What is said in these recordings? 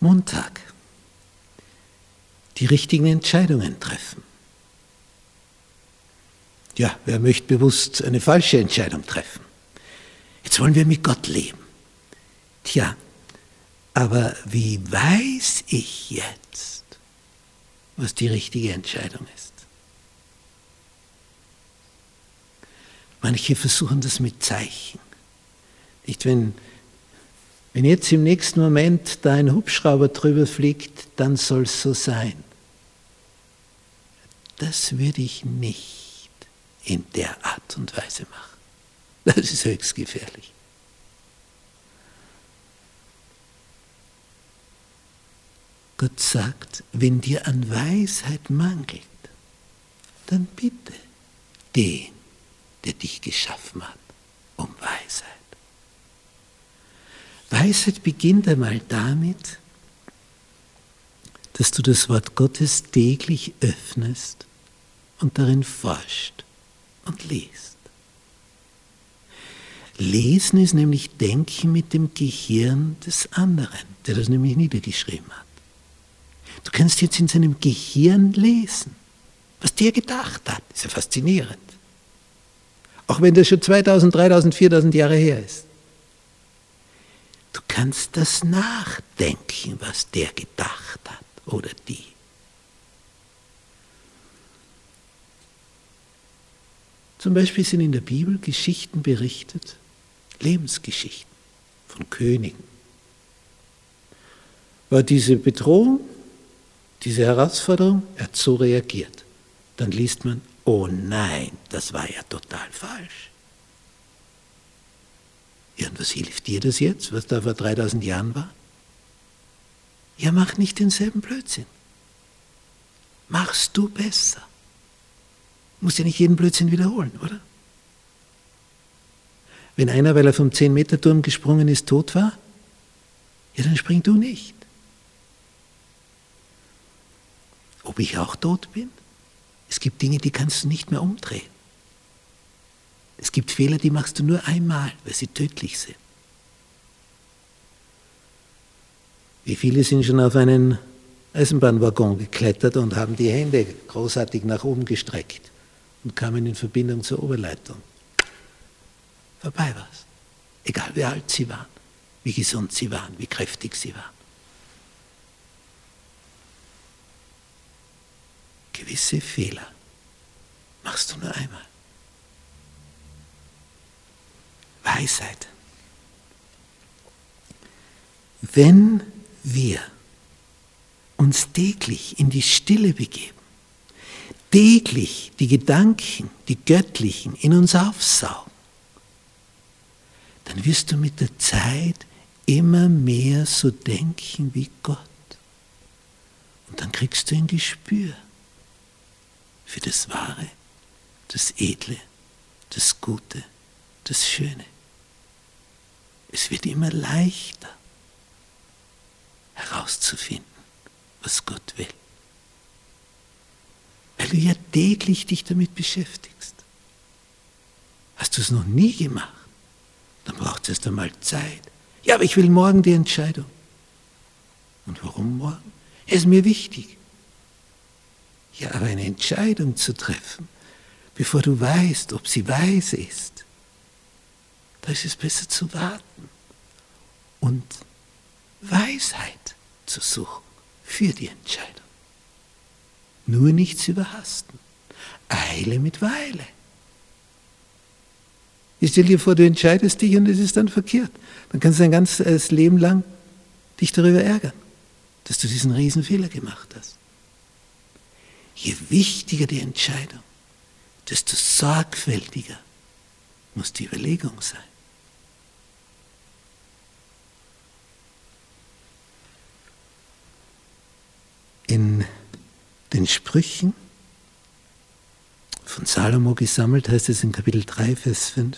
Montag. Die richtigen Entscheidungen treffen. Ja, wer möchte bewusst eine falsche Entscheidung treffen? Jetzt wollen wir mit Gott leben. Tja, aber wie weiß ich jetzt, was die richtige Entscheidung ist? Manche versuchen das mit Zeichen. Nicht, wenn, wenn jetzt im nächsten Moment da ein Hubschrauber drüber fliegt, dann soll es so sein. Das würde ich nicht in der Art und Weise machen. Das ist höchst gefährlich. Gott sagt, wenn dir an Weisheit mangelt, dann bitte den, der dich geschaffen hat, um Weisheit. Weisheit beginnt einmal damit, dass du das Wort Gottes täglich öffnest und darin forscht und liest. Lesen ist nämlich Denken mit dem Gehirn des anderen, der das nämlich niedergeschrieben hat. Du kannst jetzt in seinem Gehirn lesen, was der gedacht hat. Ist ja faszinierend. Auch wenn das schon 2000, 3000, 4000 Jahre her ist. Kannst das nachdenken, was der gedacht hat oder die. Zum Beispiel sind in der Bibel Geschichten berichtet, Lebensgeschichten von Königen. War diese Bedrohung, diese Herausforderung, er hat so reagiert. Dann liest man, oh nein, das war ja total falsch. Was hilft dir das jetzt, was da vor 3000 Jahren war? Ja, mach nicht denselben Blödsinn. Machst du besser. Musst ja nicht jeden Blödsinn wiederholen, oder? Wenn einer, weil er vom 10-Meter-Turm gesprungen ist, tot war, ja, dann spring du nicht. Ob ich auch tot bin? Es gibt Dinge, die kannst du nicht mehr umdrehen. Es gibt Fehler, die machst du nur einmal, weil sie tödlich sind. Wie viele sind schon auf einen Eisenbahnwaggon geklettert und haben die Hände großartig nach oben gestreckt und kamen in Verbindung zur Oberleitung. Vorbei war's. Egal wie alt sie waren, wie gesund sie waren, wie kräftig sie waren. Gewisse Fehler machst du nur einmal. Weisheit. Wenn wir uns täglich in die Stille begeben, täglich die Gedanken, die göttlichen, in uns aufsaugen, dann wirst du mit der Zeit immer mehr so denken wie Gott. Und dann kriegst du ein Gespür für das Wahre, das Edle, das Gute, das Schöne. Es wird immer leichter herauszufinden, was Gott will. Weil du ja täglich dich damit beschäftigst. Hast du es noch nie gemacht, dann braucht es erst einmal Zeit. Ja, aber ich will morgen die Entscheidung. Und warum morgen? Es ist mir wichtig. Ja, aber eine Entscheidung zu treffen, bevor du weißt, ob sie weise ist, da ist es besser zu warten und Weisheit zu suchen für die Entscheidung. Nur nichts überhasten. Eile mit Weile. Ich stell dir vor, du entscheidest dich und es ist dann verkehrt. Dann kannst du dein ganzes Leben lang dich darüber ärgern, dass du diesen Riesenfehler gemacht hast. Je wichtiger die Entscheidung, desto sorgfältiger muss die Überlegung sein. In den Sprüchen von Salomo gesammelt heißt es in Kapitel 3, Vers 5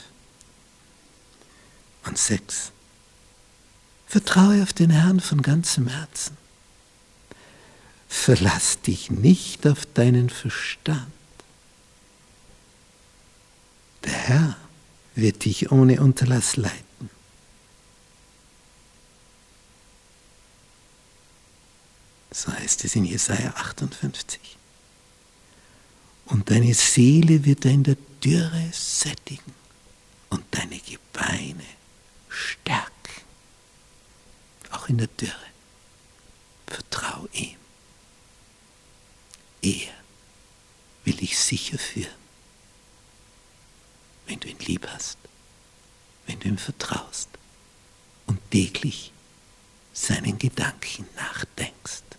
und 6. Vertraue auf den Herrn von ganzem Herzen. Verlass dich nicht auf deinen Verstand. Der Herr wird dich ohne Unterlass leiten. So heißt es in Jesaja 58. Und deine Seele wird in der Dürre sättigen und deine Gebeine stärken. Auch in der Dürre. Vertrau ihm. Er will dich sicher führen, wenn du ihn lieb hast, wenn du ihm vertraust und täglich seinen Gedanken nachdenkst.